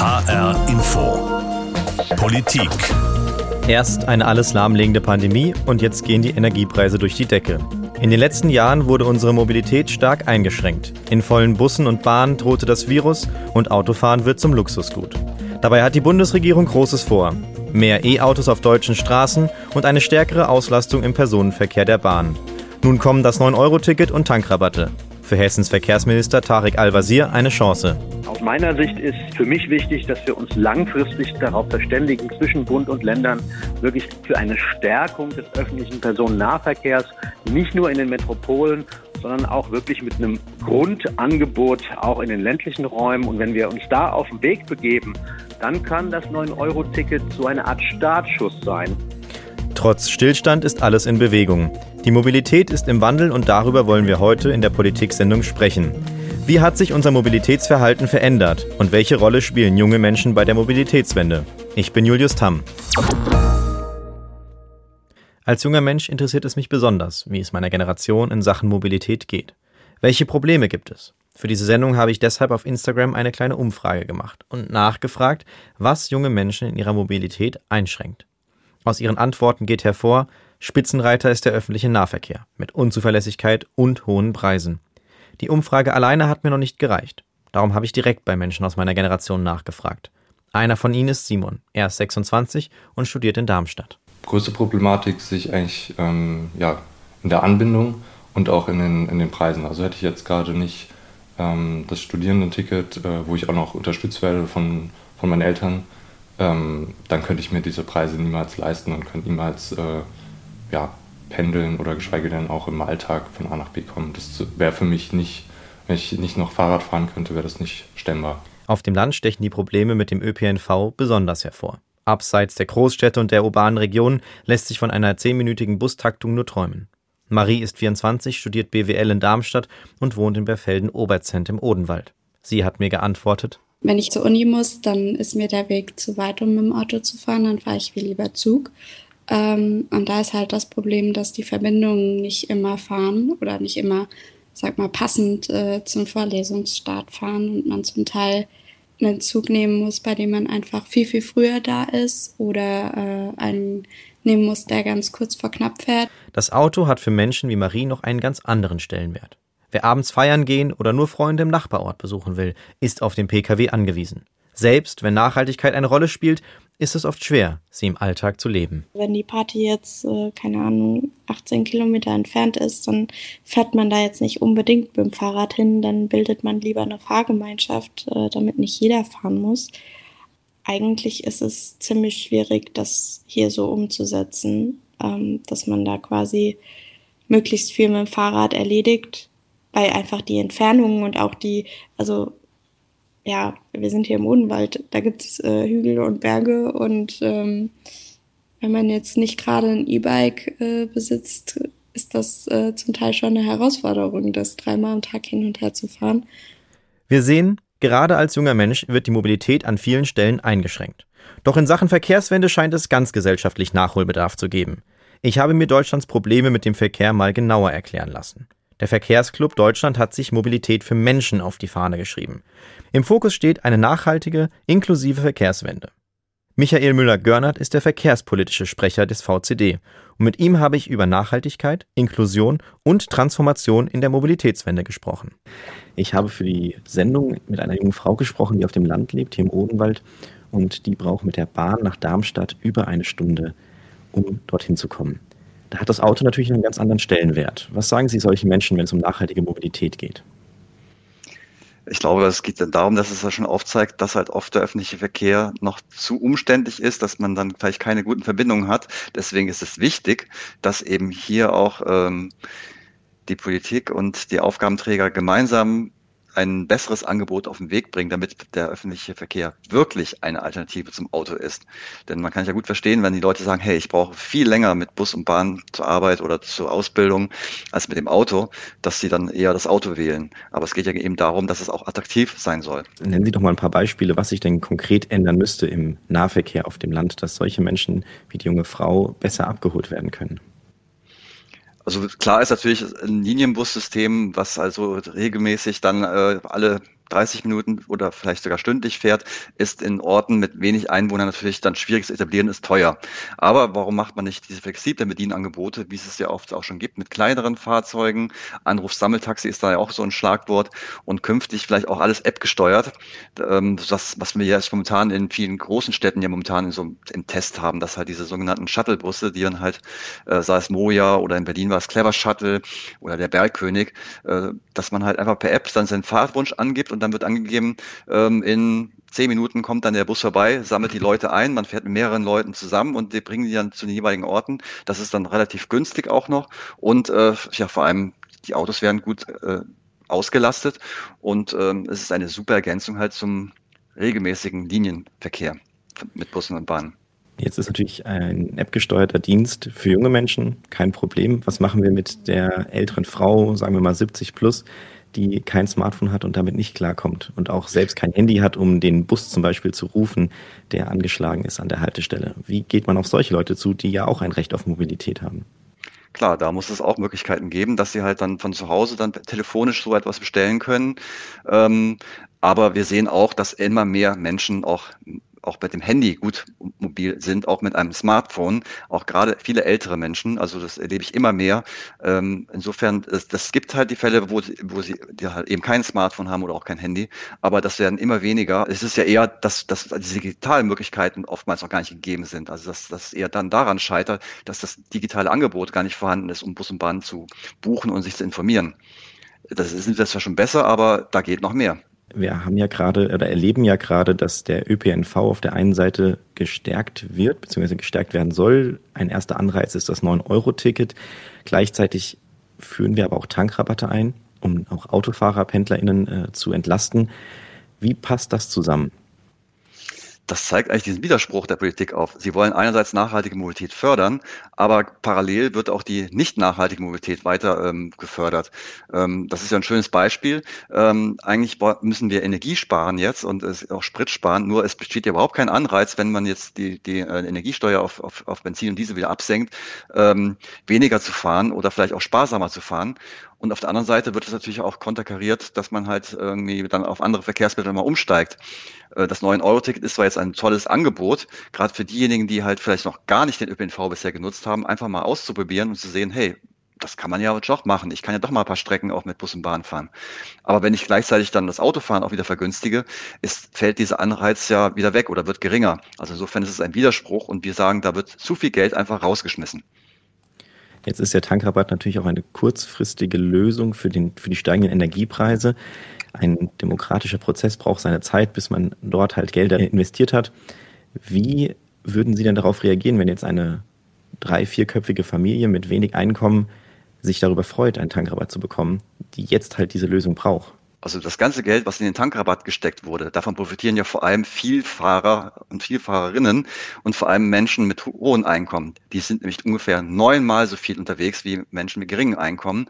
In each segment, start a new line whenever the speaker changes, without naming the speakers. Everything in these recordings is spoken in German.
HR Info. Politik.
Erst eine alles lahmlegende Pandemie und jetzt gehen die Energiepreise durch die Decke. In den letzten Jahren wurde unsere Mobilität stark eingeschränkt. In vollen Bussen und Bahnen drohte das Virus und Autofahren wird zum Luxusgut. Dabei hat die Bundesregierung Großes vor. Mehr E-Autos auf deutschen Straßen und eine stärkere Auslastung im Personenverkehr der Bahn. Nun kommen das 9-Euro-Ticket und Tankrabatte. Für Hessens Verkehrsminister Tarek Al-Wazir eine Chance.
Aus meiner Sicht ist für mich wichtig, dass wir uns langfristig darauf verständigen, zwischen Bund und Ländern wirklich für eine Stärkung des öffentlichen Personennahverkehrs, nicht nur in den Metropolen, sondern auch wirklich mit einem Grundangebot auch in den ländlichen Räumen. Und wenn wir uns da auf den Weg begeben, dann kann das 9-Euro-Ticket so eine Art Startschuss sein.
Trotz Stillstand ist alles in Bewegung. Die Mobilität ist im Wandel und darüber wollen wir heute in der Politik-Sendung sprechen. Wie hat sich unser Mobilitätsverhalten verändert und welche Rolle spielen junge Menschen bei der Mobilitätswende? Ich bin Julius Tamm. Als junger Mensch interessiert es mich besonders, wie es meiner Generation in Sachen Mobilität geht. Welche Probleme gibt es? Für diese Sendung habe ich deshalb auf Instagram eine kleine Umfrage gemacht und nachgefragt, was junge Menschen in ihrer Mobilität einschränkt. Aus ihren Antworten geht hervor, Spitzenreiter ist der öffentliche Nahverkehr mit Unzuverlässigkeit und hohen Preisen. Die Umfrage alleine hat mir noch nicht gereicht. Darum habe ich direkt bei Menschen aus meiner Generation nachgefragt. Einer von ihnen ist Simon. Er ist 26 und studiert in Darmstadt.
Größte Problematik sehe ich eigentlich ähm, ja, in der Anbindung und auch in den, in den Preisen. Also hätte ich jetzt gerade nicht ähm, das Studierendenticket, äh, wo ich auch noch unterstützt werde von, von meinen Eltern, ähm, dann könnte ich mir diese Preise niemals leisten und könnte niemals äh, ja, pendeln oder geschweige denn auch im Alltag von A nach B kommen. Das wäre für mich nicht, wenn ich nicht noch Fahrrad fahren könnte, wäre das nicht stemmbar.
Auf dem Land stechen die Probleme mit dem ÖPNV besonders hervor. Abseits der Großstädte und der urbanen Regionen lässt sich von einer zehnminütigen Bustaktung nur träumen. Marie ist 24, studiert BWL in Darmstadt und wohnt in Berfelden-Oberzent im Odenwald. Sie hat mir geantwortet,
wenn ich zur Uni muss, dann ist mir der Weg zu weit, um mit dem Auto zu fahren, dann fahre ich viel lieber Zug. Ähm, und da ist halt das Problem, dass die Verbindungen nicht immer fahren oder nicht immer, sag mal, passend äh, zum Vorlesungsstart fahren und man zum Teil einen Zug nehmen muss, bei dem man einfach viel, viel früher da ist oder äh, einen nehmen muss, der ganz kurz vor knapp fährt.
Das Auto hat für Menschen wie Marie noch einen ganz anderen Stellenwert. Wer abends feiern gehen oder nur Freunde im Nachbarort besuchen will, ist auf den Pkw angewiesen. Selbst wenn Nachhaltigkeit eine Rolle spielt, ist es oft schwer, sie im Alltag zu leben.
Wenn die Party jetzt, äh, keine Ahnung, 18 Kilometer entfernt ist, dann fährt man da jetzt nicht unbedingt mit dem Fahrrad hin, dann bildet man lieber eine Fahrgemeinschaft, äh, damit nicht jeder fahren muss. Eigentlich ist es ziemlich schwierig, das hier so umzusetzen, ähm, dass man da quasi möglichst viel mit dem Fahrrad erledigt, weil einfach die Entfernungen und auch die, also ja, wir sind hier im Odenwald, da gibt es äh, Hügel und Berge und ähm, wenn man jetzt nicht gerade ein E-Bike äh, besitzt, ist das äh, zum Teil schon eine Herausforderung, das dreimal am Tag hin und her zu fahren.
Wir sehen, gerade als junger Mensch wird die Mobilität an vielen Stellen eingeschränkt. Doch in Sachen Verkehrswende scheint es ganz gesellschaftlich Nachholbedarf zu geben. Ich habe mir Deutschlands Probleme mit dem Verkehr mal genauer erklären lassen. Der Verkehrsclub Deutschland hat sich Mobilität für Menschen auf die Fahne geschrieben. Im Fokus steht eine nachhaltige, inklusive Verkehrswende. Michael Müller-Görnert ist der verkehrspolitische Sprecher des VCD und mit ihm habe ich über Nachhaltigkeit, Inklusion und Transformation in der Mobilitätswende gesprochen. Ich habe für die Sendung mit einer jungen Frau gesprochen, die auf dem Land lebt, hier im Odenwald und die braucht mit der Bahn nach Darmstadt über eine Stunde, um dorthin zu kommen. Da hat das Auto natürlich einen ganz anderen Stellenwert. Was sagen Sie solchen Menschen, wenn es um nachhaltige Mobilität geht?
Ich glaube, es geht dann darum, dass es ja schon aufzeigt, dass halt oft der öffentliche Verkehr noch zu umständlich ist, dass man dann vielleicht keine guten Verbindungen hat. Deswegen ist es wichtig, dass eben hier auch ähm, die Politik und die Aufgabenträger gemeinsam ein besseres Angebot auf den Weg bringen, damit der öffentliche Verkehr wirklich eine Alternative zum Auto ist. Denn man kann ja gut verstehen, wenn die Leute sagen, hey, ich brauche viel länger mit Bus und Bahn zur Arbeit oder zur Ausbildung als mit dem Auto, dass sie dann eher das Auto wählen. Aber es geht ja eben darum, dass es auch attraktiv sein soll.
Nennen Sie doch mal ein paar Beispiele, was sich denn konkret ändern müsste im Nahverkehr auf dem Land, dass solche Menschen wie die junge Frau besser abgeholt werden können.
Also klar ist natürlich ein Linienbussystem, was also regelmäßig dann äh, alle 30 Minuten oder vielleicht sogar stündlich fährt, ist in Orten mit wenig Einwohnern natürlich dann schwierig zu etablieren, ist teuer. Aber warum macht man nicht diese flexiblen Bedienangebote, wie es es ja oft auch schon gibt, mit kleineren Fahrzeugen? Anrufsammeltaxi ist da ja auch so ein Schlagwort und künftig vielleicht auch alles App gesteuert. Ähm, das, was wir jetzt momentan in vielen großen Städten ja momentan in so im Test haben, dass halt diese sogenannten Shuttlebusse, die dann halt, äh, sei es Moja oder in Berlin war es Clever Shuttle oder der Bergkönig, äh, dass man halt einfach per App dann seinen Fahrtwunsch angibt und dann wird angegeben, ähm, in zehn Minuten kommt dann der Bus vorbei, sammelt die Leute ein, man fährt mit mehreren Leuten zusammen und die bringen die dann zu den jeweiligen Orten. Das ist dann relativ günstig auch noch und äh, ja vor allem die Autos werden gut äh, ausgelastet und ähm, es ist eine super Ergänzung halt zum regelmäßigen Linienverkehr mit Bussen und Bahnen.
Jetzt ist natürlich ein appgesteuerter Dienst für junge Menschen kein Problem. Was machen wir mit der älteren Frau, sagen wir mal 70 plus, die kein Smartphone hat und damit nicht klarkommt und auch selbst kein Handy hat, um den Bus zum Beispiel zu rufen, der angeschlagen ist an der Haltestelle? Wie geht man auf solche Leute zu, die ja auch ein Recht auf Mobilität haben?
Klar, da muss es auch Möglichkeiten geben, dass sie halt dann von zu Hause dann telefonisch so etwas bestellen können. Ähm, aber wir sehen auch, dass immer mehr Menschen auch auch mit dem Handy gut mobil sind, auch mit einem Smartphone, auch gerade viele ältere Menschen, also das erlebe ich immer mehr. Ähm, insofern, es, das gibt halt die Fälle, wo, wo sie halt eben kein Smartphone haben oder auch kein Handy, aber das werden immer weniger. Es ist ja eher, dass, dass diese digitalen Möglichkeiten oftmals noch gar nicht gegeben sind. Also dass das eher dann daran scheitert, dass das digitale Angebot gar nicht vorhanden ist, um Bus und Bahn zu buchen und sich zu informieren. Das ist, das zwar schon besser, aber da geht noch mehr
wir haben ja gerade oder erleben ja gerade, dass der ÖPNV auf der einen Seite gestärkt wird, beziehungsweise gestärkt werden soll. Ein erster Anreiz ist das 9-Euro-Ticket. Gleichzeitig führen wir aber auch Tankrabatte ein, um auch Autofahrer, PendlerInnen äh, zu entlasten. Wie passt das zusammen?
Das zeigt eigentlich diesen Widerspruch der Politik auf. Sie wollen einerseits nachhaltige Mobilität fördern, aber parallel wird auch die nicht nachhaltige Mobilität weiter ähm, gefördert. Ähm, das ist ja ein schönes Beispiel. Ähm, eigentlich müssen wir Energie sparen jetzt und es auch Sprit sparen, nur es besteht ja überhaupt kein Anreiz, wenn man jetzt die, die äh, Energiesteuer auf, auf, auf Benzin und Diesel wieder absenkt, ähm, weniger zu fahren oder vielleicht auch sparsamer zu fahren. Und auf der anderen Seite wird es natürlich auch konterkariert, dass man halt irgendwie dann auf andere Verkehrsmittel mal umsteigt. Äh, das 9-Euro-Ticket ist zwar jetzt ein tolles Angebot, gerade für diejenigen, die halt vielleicht noch gar nicht den ÖPNV bisher genutzt haben, einfach mal auszuprobieren und zu sehen, hey, das kann man ja doch machen. Ich kann ja doch mal ein paar Strecken auch mit Bus und Bahn fahren. Aber wenn ich gleichzeitig dann das Autofahren auch wieder vergünstige, ist, fällt dieser Anreiz ja wieder weg oder wird geringer. Also insofern ist es ein Widerspruch und wir sagen, da wird zu viel Geld einfach rausgeschmissen.
Jetzt ist der Tankrabatt natürlich auch eine kurzfristige Lösung für, den, für die steigenden Energiepreise. Ein demokratischer Prozess braucht seine Zeit, bis man dort halt Gelder investiert hat. Wie würden Sie denn darauf reagieren, wenn jetzt eine drei-, vierköpfige Familie mit wenig Einkommen sich darüber freut, einen Tankrabatt zu bekommen, die jetzt halt diese Lösung braucht?
Also das ganze Geld, was in den Tankrabatt gesteckt wurde, davon profitieren ja vor allem Vielfahrer und Vielfahrerinnen und vor allem Menschen mit hohen Einkommen. Die sind nämlich ungefähr neunmal so viel unterwegs wie Menschen mit geringen Einkommen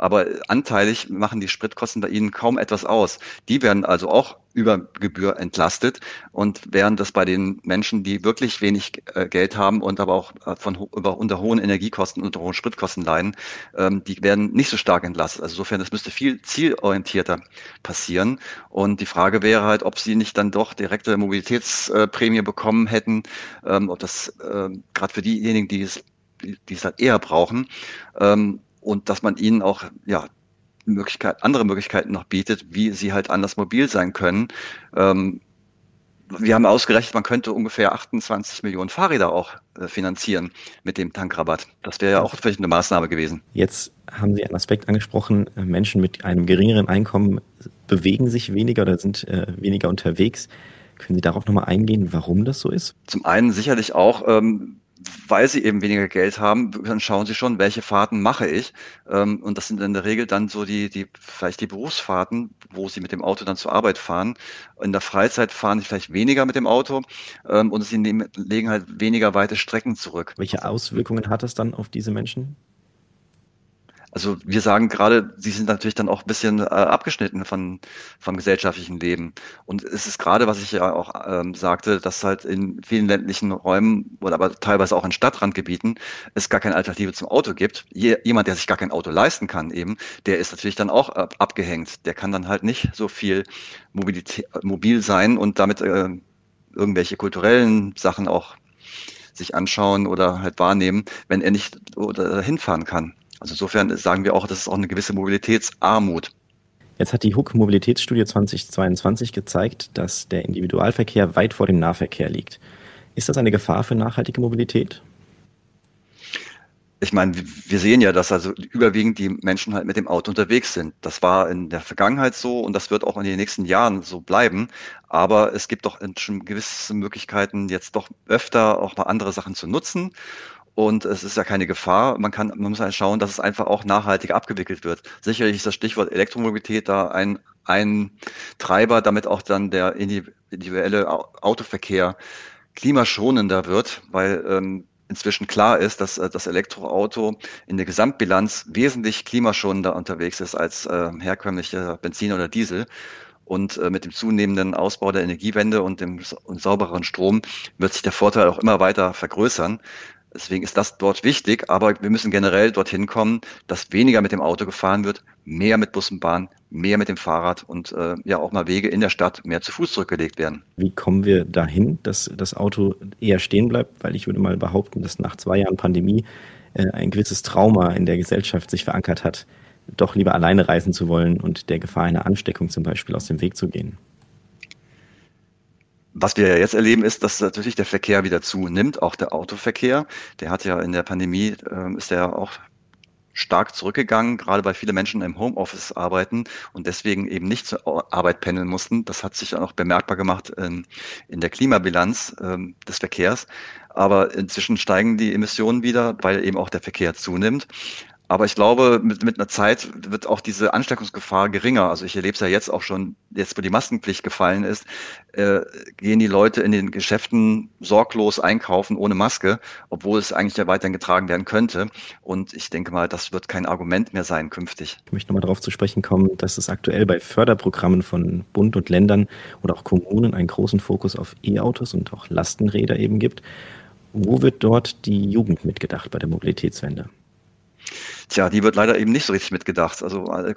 aber anteilig machen die Spritkosten bei ihnen kaum etwas aus. Die werden also auch über Gebühr entlastet und während das bei den Menschen, die wirklich wenig äh, Geld haben und aber auch äh, von über, unter hohen Energiekosten und hohen Spritkosten leiden, ähm, die werden nicht so stark entlastet. Also insofern, das müsste viel zielorientierter passieren. Und die Frage wäre halt, ob sie nicht dann doch direkte Mobilitätsprämie bekommen hätten, ähm, ob das äh, gerade für diejenigen, die es die es halt eher brauchen, ähm, und dass man ihnen auch ja Möglichkeit, andere Möglichkeiten noch bietet, wie sie halt anders mobil sein können. Ähm, wir haben ausgerechnet, man könnte ungefähr 28 Millionen Fahrräder auch äh, finanzieren mit dem Tankrabatt. Das wäre ja auch vielleicht eine Maßnahme gewesen.
Jetzt haben Sie einen Aspekt angesprochen, äh, Menschen mit einem geringeren Einkommen bewegen sich weniger oder sind äh, weniger unterwegs. Können Sie darauf nochmal eingehen, warum das so ist?
Zum einen sicherlich auch, ähm, weil sie eben weniger Geld haben, dann schauen sie schon, welche Fahrten mache ich. Ähm, und das sind in der Regel dann so die, die, vielleicht die Berufsfahrten, wo sie mit dem Auto dann zur Arbeit fahren. In der Freizeit fahren sie vielleicht weniger mit dem Auto ähm, und sie legen halt weniger weite Strecken zurück.
Welche Auswirkungen hat das dann auf diese Menschen?
Also wir sagen gerade, sie sind natürlich dann auch ein bisschen äh, abgeschnitten von, vom gesellschaftlichen Leben. Und es ist gerade, was ich ja auch ähm, sagte, dass halt in vielen ländlichen Räumen oder aber teilweise auch in Stadtrandgebieten es gar keine Alternative zum Auto gibt. Je, jemand, der sich gar kein Auto leisten kann eben, der ist natürlich dann auch ab, abgehängt. Der kann dann halt nicht so viel Mobilität, mobil sein und damit äh, irgendwelche kulturellen Sachen auch sich anschauen oder halt wahrnehmen, wenn er nicht oder hinfahren kann. Also insofern sagen wir auch, das ist auch eine gewisse Mobilitätsarmut.
Jetzt hat die HUK Mobilitätsstudie 2022 gezeigt, dass der Individualverkehr weit vor dem Nahverkehr liegt. Ist das eine Gefahr für nachhaltige Mobilität?
Ich meine, wir sehen ja, dass also überwiegend die Menschen halt mit dem Auto unterwegs sind. Das war in der Vergangenheit so und das wird auch in den nächsten Jahren so bleiben. Aber es gibt doch schon gewisse Möglichkeiten, jetzt doch öfter auch mal andere Sachen zu nutzen. Und es ist ja keine Gefahr. Man kann, man muss ja schauen, dass es einfach auch nachhaltig abgewickelt wird. Sicherlich ist das Stichwort Elektromobilität da ein, ein Treiber, damit auch dann der individuelle Autoverkehr klimaschonender wird, weil ähm, inzwischen klar ist, dass äh, das Elektroauto in der Gesamtbilanz wesentlich klimaschonender unterwegs ist als äh, herkömmliche Benzin oder Diesel. Und äh, mit dem zunehmenden Ausbau der Energiewende und dem und saubereren Strom wird sich der Vorteil auch immer weiter vergrößern. Deswegen ist das dort wichtig, aber wir müssen generell dorthin kommen, dass weniger mit dem Auto gefahren wird, mehr mit Bus und Bahn, mehr mit dem Fahrrad und äh, ja auch mal Wege in der Stadt mehr zu Fuß zurückgelegt werden.
Wie kommen wir dahin, dass das Auto eher stehen bleibt? Weil ich würde mal behaupten, dass nach zwei Jahren Pandemie äh, ein gewisses Trauma in der Gesellschaft sich verankert hat, doch lieber alleine reisen zu wollen und der Gefahr einer Ansteckung zum Beispiel aus dem Weg zu gehen.
Was wir ja jetzt erleben, ist, dass natürlich der Verkehr wieder zunimmt, auch der Autoverkehr. Der hat ja in der Pandemie, äh, ist ja auch stark zurückgegangen, gerade weil viele Menschen im Homeoffice arbeiten und deswegen eben nicht zur Arbeit pendeln mussten. Das hat sich auch bemerkbar gemacht in, in der Klimabilanz ähm, des Verkehrs. Aber inzwischen steigen die Emissionen wieder, weil eben auch der Verkehr zunimmt. Aber ich glaube, mit, mit einer Zeit wird auch diese Ansteckungsgefahr geringer. Also ich erlebe es ja jetzt auch schon, jetzt wo die Maskenpflicht gefallen ist, äh, gehen die Leute in den Geschäften sorglos einkaufen ohne Maske, obwohl es eigentlich ja weiterhin getragen werden könnte. Und ich denke mal, das wird kein Argument mehr sein künftig.
Ich möchte nochmal darauf zu sprechen kommen, dass es aktuell bei Förderprogrammen von Bund und Ländern oder auch Kommunen einen großen Fokus auf E-Autos und auch Lastenräder eben gibt. Wo wird dort die Jugend mitgedacht bei der Mobilitätswende?
Tja, die wird leider eben nicht so richtig mitgedacht. Also äh,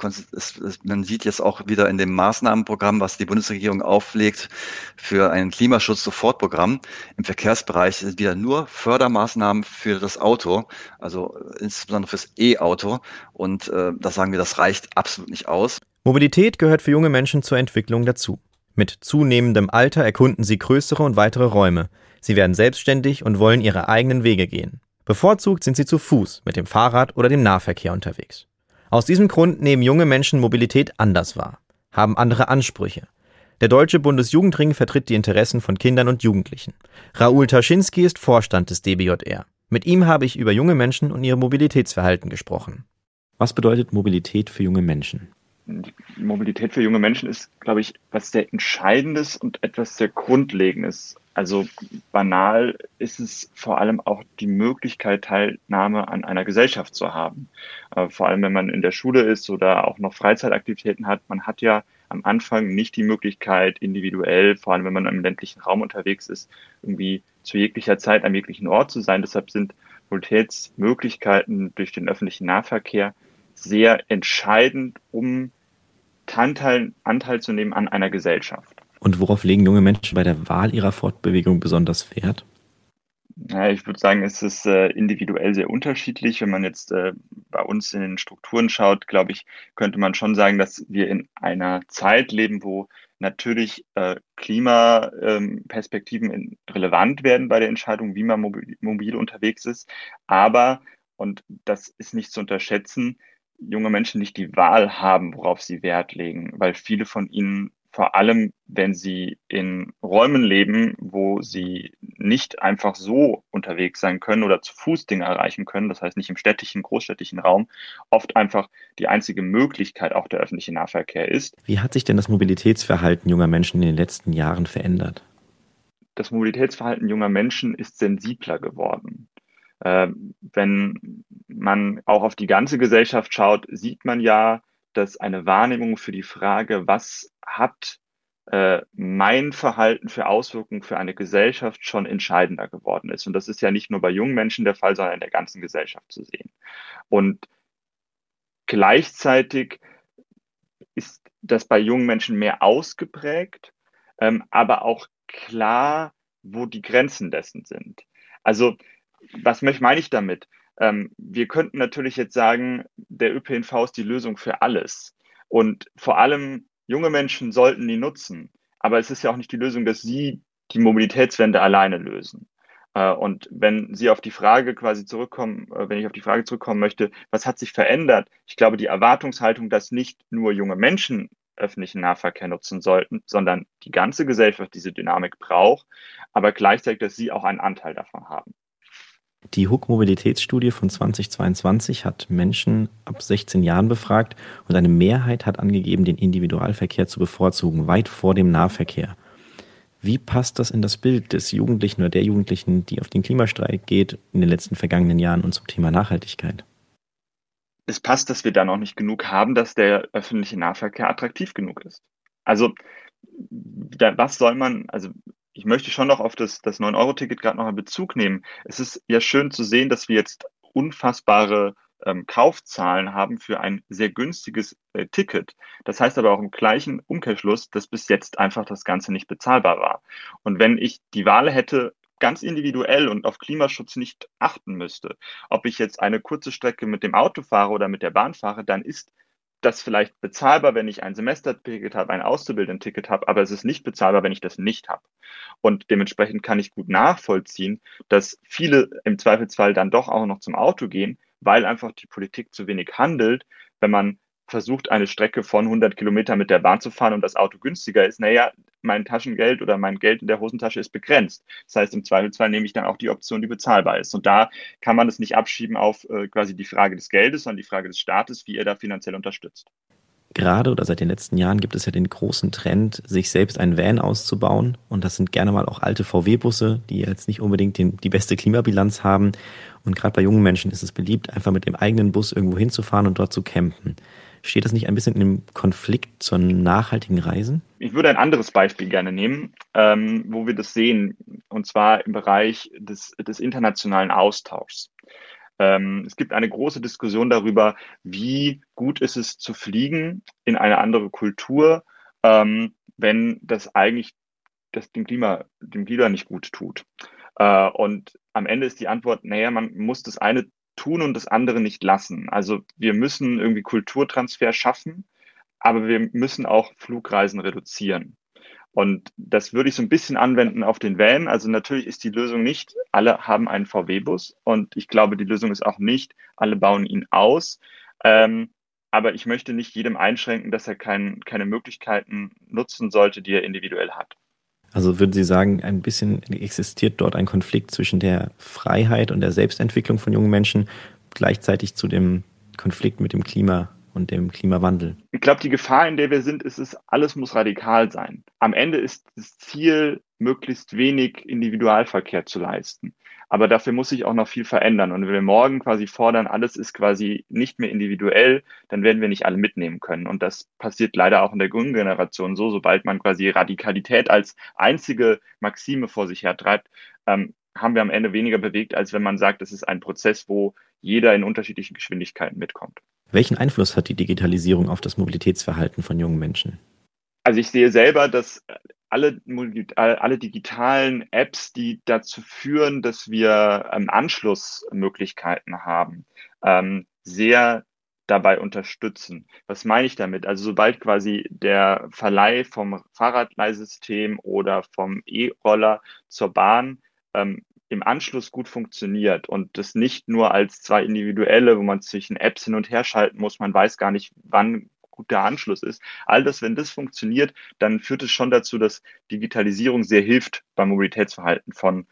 man sieht jetzt auch wieder in dem Maßnahmenprogramm, was die Bundesregierung auflegt für ein Klimaschutz-Sofortprogramm. Im Verkehrsbereich sind wieder nur Fördermaßnahmen für das Auto, also insbesondere fürs E-Auto. Und äh, da sagen wir, das reicht absolut nicht aus.
Mobilität gehört für junge Menschen zur Entwicklung dazu. Mit zunehmendem Alter erkunden sie größere und weitere Räume. Sie werden selbstständig und wollen ihre eigenen Wege gehen. Bevorzugt sind sie zu Fuß, mit dem Fahrrad oder dem Nahverkehr unterwegs. Aus diesem Grund nehmen junge Menschen Mobilität anders wahr, haben andere Ansprüche. Der Deutsche Bundesjugendring vertritt die Interessen von Kindern und Jugendlichen. Raoul Taschinski ist Vorstand des DBJR. Mit ihm habe ich über junge Menschen und ihr Mobilitätsverhalten gesprochen. Was bedeutet Mobilität für junge Menschen?
Mobilität für junge Menschen ist, glaube ich, was sehr Entscheidendes und etwas sehr Grundlegendes. Also banal ist es vor allem auch die Möglichkeit, Teilnahme an einer Gesellschaft zu haben. Äh, vor allem, wenn man in der Schule ist oder auch noch Freizeitaktivitäten hat. Man hat ja am Anfang nicht die Möglichkeit, individuell, vor allem wenn man im ländlichen Raum unterwegs ist, irgendwie zu jeglicher Zeit am jeglichen Ort zu sein. Deshalb sind Mobilitätsmöglichkeiten durch den öffentlichen Nahverkehr sehr entscheidend, um Anteil, Anteil zu nehmen an einer Gesellschaft.
Und worauf legen junge Menschen bei der Wahl ihrer Fortbewegung besonders Wert?
Ja, ich würde sagen, es ist äh, individuell sehr unterschiedlich. Wenn man jetzt äh, bei uns in den Strukturen schaut, glaube ich, könnte man schon sagen, dass wir in einer Zeit leben, wo natürlich äh, Klimaperspektiven ähm, relevant werden bei der Entscheidung, wie man mobil, mobil unterwegs ist. Aber, und das ist nicht zu unterschätzen, junge Menschen nicht die Wahl haben, worauf sie Wert legen, weil viele von ihnen vor allem, wenn sie in Räumen leben, wo sie nicht einfach so unterwegs sein können oder zu Fuß Dinge erreichen können, das heißt nicht im städtischen, großstädtischen Raum, oft einfach die einzige Möglichkeit auch der öffentliche Nahverkehr ist.
Wie hat sich denn das Mobilitätsverhalten junger Menschen in den letzten Jahren verändert?
Das Mobilitätsverhalten junger Menschen ist sensibler geworden. Äh, wenn man auch auf die ganze Gesellschaft schaut, sieht man ja, dass eine Wahrnehmung für die Frage, was hat äh, mein Verhalten für Auswirkungen für eine Gesellschaft schon entscheidender geworden ist. Und das ist ja nicht nur bei jungen Menschen der Fall, sondern in der ganzen Gesellschaft zu sehen. Und gleichzeitig ist das bei jungen Menschen mehr ausgeprägt, ähm, aber auch klar, wo die Grenzen dessen sind. Also, was meine ich damit? Ähm, wir könnten natürlich jetzt sagen, der ÖPNV ist die Lösung für alles. Und vor allem junge Menschen sollten die nutzen. Aber es ist ja auch nicht die Lösung, dass sie die Mobilitätswende alleine lösen. Äh, und wenn Sie auf die Frage quasi zurückkommen, äh, wenn ich auf die Frage zurückkommen möchte, was hat sich verändert? Ich glaube, die Erwartungshaltung, dass nicht nur junge Menschen öffentlichen Nahverkehr nutzen sollten, sondern die ganze Gesellschaft diese Dynamik braucht, aber gleichzeitig, dass sie auch einen Anteil davon haben.
Die HUK-Mobilitätsstudie von 2022 hat Menschen ab 16 Jahren befragt und eine Mehrheit hat angegeben, den Individualverkehr zu bevorzugen, weit vor dem Nahverkehr. Wie passt das in das Bild des Jugendlichen oder der Jugendlichen, die auf den Klimastreik geht in den letzten vergangenen Jahren und zum Thema Nachhaltigkeit?
Es passt, dass wir da noch nicht genug haben, dass der öffentliche Nahverkehr attraktiv genug ist. Also, was soll man, also ich möchte schon noch auf das, das 9-Euro-Ticket gerade noch einen Bezug nehmen. Es ist ja schön zu sehen, dass wir jetzt unfassbare ähm, Kaufzahlen haben für ein sehr günstiges äh, Ticket. Das heißt aber auch im gleichen Umkehrschluss, dass bis jetzt einfach das Ganze nicht bezahlbar war. Und wenn ich die Wahl hätte, ganz individuell und auf Klimaschutz nicht achten müsste, ob ich jetzt eine kurze Strecke mit dem Auto fahre oder mit der Bahn fahre, dann ist das vielleicht bezahlbar, wenn ich ein Semesterticket habe, ein Auszubildendenticket habe, aber es ist nicht bezahlbar, wenn ich das nicht habe. Und dementsprechend kann ich gut nachvollziehen, dass viele im Zweifelsfall dann doch auch noch zum Auto gehen, weil einfach die Politik zu wenig handelt, wenn man versucht, eine Strecke von 100 Kilometern mit der Bahn zu fahren und das Auto günstiger ist, naja, mein Taschengeld oder mein Geld in der Hosentasche ist begrenzt. Das heißt, im Zweifelsfall nehme ich dann auch die Option, die bezahlbar ist. Und da kann man es nicht abschieben auf äh, quasi die Frage des Geldes, sondern die Frage des Staates, wie er da finanziell unterstützt.
Gerade oder seit den letzten Jahren gibt es ja den großen Trend, sich selbst ein Van auszubauen. Und das sind gerne mal auch alte VW-Busse, die jetzt nicht unbedingt den, die beste Klimabilanz haben. Und gerade bei jungen Menschen ist es beliebt, einfach mit dem eigenen Bus irgendwo hinzufahren und dort zu campen. Steht das nicht ein bisschen einem Konflikt zu nachhaltigen Reisen?
Ich würde ein anderes Beispiel gerne nehmen, ähm, wo wir das sehen, und zwar im Bereich des, des internationalen Austauschs. Ähm, es gibt eine große Diskussion darüber, wie gut ist es zu fliegen in eine andere Kultur, ähm, wenn das eigentlich das dem Klima, dem Klima nicht gut tut. Äh, und am Ende ist die Antwort, naja, man muss das eine tun und das andere nicht lassen. Also wir müssen irgendwie Kulturtransfer schaffen, aber wir müssen auch Flugreisen reduzieren. Und das würde ich so ein bisschen anwenden auf den Van. Also natürlich ist die Lösung nicht, alle haben einen VW-Bus und ich glaube, die Lösung ist auch nicht, alle bauen ihn aus. Ähm, aber ich möchte nicht jedem einschränken, dass er kein, keine Möglichkeiten nutzen sollte, die er individuell hat.
Also würden Sie sagen, ein bisschen existiert dort ein Konflikt zwischen der Freiheit und der Selbstentwicklung von jungen Menschen gleichzeitig zu dem Konflikt mit dem Klima und dem Klimawandel?
Ich glaube, die Gefahr, in der wir sind, ist es, alles muss radikal sein. Am Ende ist das Ziel, möglichst wenig Individualverkehr zu leisten. Aber dafür muss sich auch noch viel verändern. Und wenn wir morgen quasi fordern, alles ist quasi nicht mehr individuell, dann werden wir nicht alle mitnehmen können. Und das passiert leider auch in der jungen Generation so, sobald man quasi Radikalität als einzige Maxime vor sich hertreibt, ähm, haben wir am Ende weniger bewegt, als wenn man sagt, es ist ein Prozess, wo jeder in unterschiedlichen Geschwindigkeiten mitkommt.
Welchen Einfluss hat die Digitalisierung auf das Mobilitätsverhalten von jungen Menschen?
Also ich sehe selber, dass alle, alle digitalen Apps, die dazu führen, dass wir ähm, Anschlussmöglichkeiten haben, ähm, sehr dabei unterstützen. Was meine ich damit? Also sobald quasi der Verleih vom Fahrradleihsystem oder vom E-Roller zur Bahn ähm, im Anschluss gut funktioniert und das nicht nur als zwei individuelle, wo man zwischen Apps hin und her schalten muss, man weiß gar nicht, wann guter Anschluss ist. All das, wenn das funktioniert, dann führt es schon dazu, dass Digitalisierung sehr hilft beim Mobilitätsverhalten von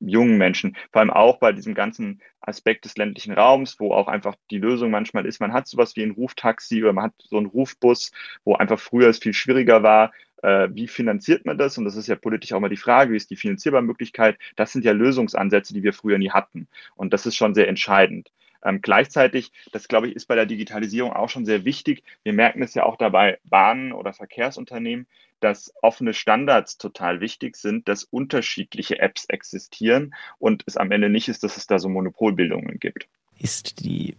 jungen Menschen, vor allem auch bei diesem ganzen Aspekt des ländlichen Raums, wo auch einfach die Lösung manchmal ist, man hat sowas wie ein Ruftaxi oder man hat so einen Rufbus, wo einfach früher es viel schwieriger war, äh, wie finanziert man das? Und das ist ja politisch auch mal die Frage, wie ist die Finanzierbarmöglichkeit? Das sind ja Lösungsansätze, die wir früher nie hatten. Und das ist schon sehr entscheidend. Ähm, gleichzeitig, das glaube ich, ist bei der Digitalisierung auch schon sehr wichtig. Wir merken es ja auch dabei, Bahnen oder Verkehrsunternehmen, dass offene Standards total wichtig sind, dass unterschiedliche Apps existieren und es am Ende nicht ist, dass es da so Monopolbildungen gibt.
Ist die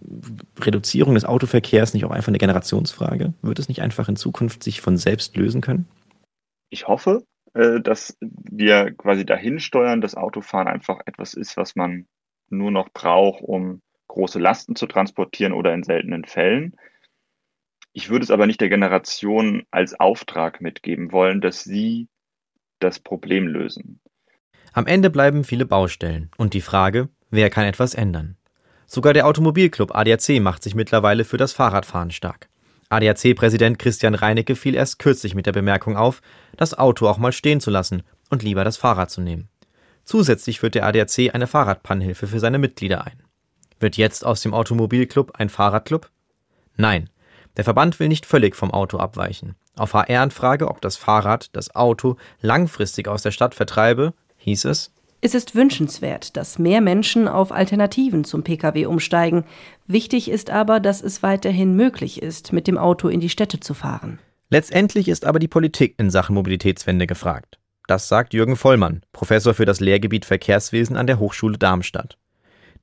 Reduzierung des Autoverkehrs nicht auch einfach eine Generationsfrage? Wird es nicht einfach in Zukunft sich von selbst lösen können?
Ich hoffe, äh, dass wir quasi dahin steuern, dass Autofahren einfach etwas ist, was man nur noch braucht, um große Lasten zu transportieren oder in seltenen Fällen. Ich würde es aber nicht der Generation als Auftrag mitgeben wollen, dass sie das Problem lösen.
Am Ende bleiben viele Baustellen und die Frage, wer kann etwas ändern? Sogar der Automobilclub ADAC macht sich mittlerweile für das Fahrradfahren stark. ADAC-Präsident Christian Reinecke fiel erst kürzlich mit der Bemerkung auf, das Auto auch mal stehen zu lassen und lieber das Fahrrad zu nehmen. Zusätzlich führt der ADAC eine Fahrradpannhilfe für seine Mitglieder ein. Wird jetzt aus dem Automobilclub ein Fahrradclub? Nein, der Verband will nicht völlig vom Auto abweichen. Auf HR-Anfrage, ob das Fahrrad das Auto langfristig aus der Stadt vertreibe, hieß es,
es ist wünschenswert, dass mehr Menschen auf Alternativen zum Pkw umsteigen. Wichtig ist aber, dass es weiterhin möglich ist, mit dem Auto in die Städte zu fahren.
Letztendlich ist aber die Politik in Sachen Mobilitätswende gefragt. Das sagt Jürgen Vollmann, Professor für das Lehrgebiet Verkehrswesen an der Hochschule Darmstadt.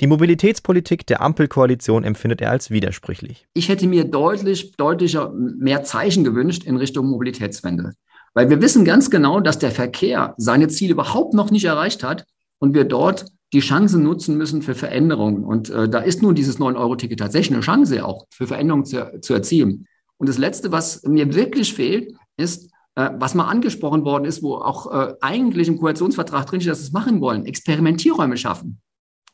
Die Mobilitätspolitik der Ampelkoalition empfindet er als widersprüchlich.
Ich hätte mir deutlich, deutlicher mehr Zeichen gewünscht in Richtung Mobilitätswende. Weil wir wissen ganz genau, dass der Verkehr seine Ziele überhaupt noch nicht erreicht hat und wir dort die Chance nutzen müssen für Veränderungen. Und äh, da ist nun dieses 9-Euro-Ticket tatsächlich eine Chance auch für Veränderungen zu, zu erzielen. Und das Letzte, was mir wirklich fehlt, ist, äh, was mal angesprochen worden ist, wo auch äh, eigentlich im Koalitionsvertrag drinsteht, dass sie es machen wollen, Experimentierräume schaffen.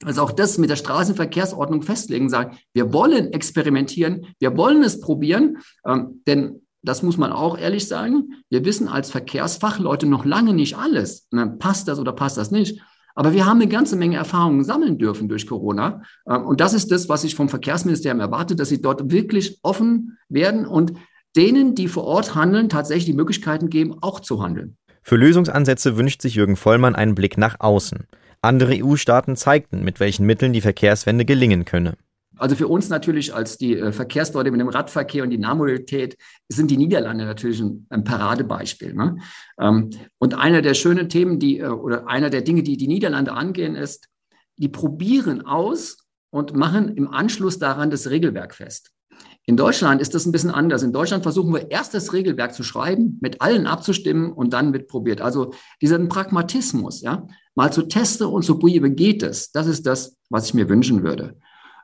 Also auch das mit der Straßenverkehrsordnung festlegen, sagen, wir wollen experimentieren, wir wollen es probieren, ähm, denn das muss man auch ehrlich sagen. Wir wissen als Verkehrsfachleute noch lange nicht alles. Ne, passt das oder passt das nicht? Aber wir haben eine ganze Menge Erfahrungen sammeln dürfen durch Corona. Ähm, und das ist das, was ich vom Verkehrsministerium erwarte, dass sie dort wirklich offen werden und denen, die vor Ort handeln, tatsächlich die Möglichkeiten geben, auch zu handeln.
Für Lösungsansätze wünscht sich Jürgen Vollmann einen Blick nach außen. Andere EU-Staaten zeigten, mit welchen Mitteln die Verkehrswende gelingen könne.
Also für uns natürlich als die äh, Verkehrsleute mit dem Radverkehr und die Nahmobilität sind die Niederlande natürlich ein, Paradebeispiel. Ne? Ähm, und einer der schönen Themen, die äh, oder einer der Dinge, die die Niederlande angehen, ist, die probieren aus und machen im Anschluss daran das Regelwerk fest. In Deutschland ist das ein bisschen anders. In Deutschland versuchen wir erst das Regelwerk zu schreiben, mit allen abzustimmen und dann wird probiert. Also diesen Pragmatismus, ja, mal zu testen und zu probieren, geht es. Das ist das, was ich mir wünschen würde.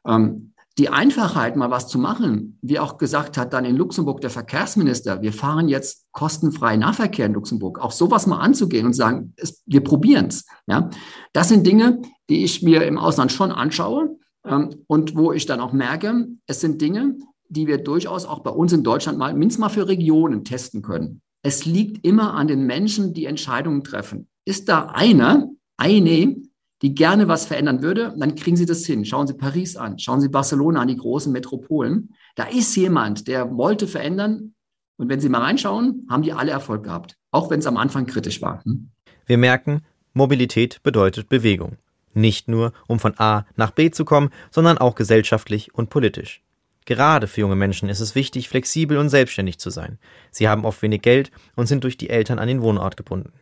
Ähm, die Einfachheit, mal was zu machen, wie auch gesagt hat dann in Luxemburg der Verkehrsminister, wir fahren jetzt kostenfrei Nahverkehr in Luxemburg, auch sowas mal anzugehen und sagen, es, wir probieren es. Ja? Das sind Dinge, die ich mir im Ausland schon anschaue ähm, und wo ich dann auch merke, es sind Dinge, die wir durchaus auch bei uns in Deutschland mal mindestens mal für Regionen testen können. Es liegt immer an den Menschen, die Entscheidungen treffen. Ist da einer, eine, die gerne was verändern würde, dann kriegen Sie das hin. Schauen Sie Paris an, schauen Sie Barcelona an, die großen Metropolen. Da ist jemand, der wollte verändern. Und wenn Sie mal reinschauen, haben die alle Erfolg gehabt, auch wenn es am Anfang kritisch war. Hm?
Wir merken, Mobilität bedeutet Bewegung. Nicht nur, um von A nach B zu kommen, sondern auch gesellschaftlich und politisch. Gerade für junge Menschen ist es wichtig, flexibel und selbstständig zu sein. Sie haben oft wenig Geld und sind durch die Eltern an den Wohnort gebunden.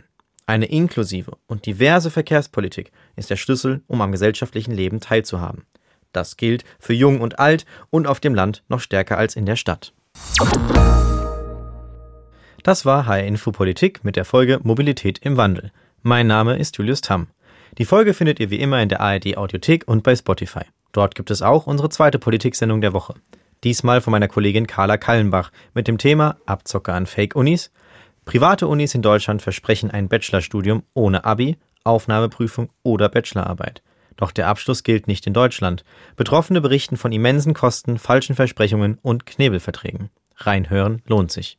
Eine inklusive und diverse Verkehrspolitik ist der Schlüssel, um am gesellschaftlichen Leben teilzuhaben. Das gilt für Jung und Alt und auf dem Land noch stärker als in der Stadt. Das war HR Info Politik mit der Folge Mobilität im Wandel. Mein Name ist Julius Tamm. Die Folge findet ihr wie immer in der ARD Audiothek und bei Spotify. Dort gibt es auch unsere zweite Politiksendung der Woche. Diesmal von meiner Kollegin Carla Kallenbach mit dem Thema Abzocke an Fake-Unis Private Unis in Deutschland versprechen ein Bachelorstudium ohne Abi, Aufnahmeprüfung oder Bachelorarbeit. Doch der Abschluss gilt nicht in Deutschland. Betroffene berichten von immensen Kosten, falschen Versprechungen und Knebelverträgen. Reinhören lohnt sich.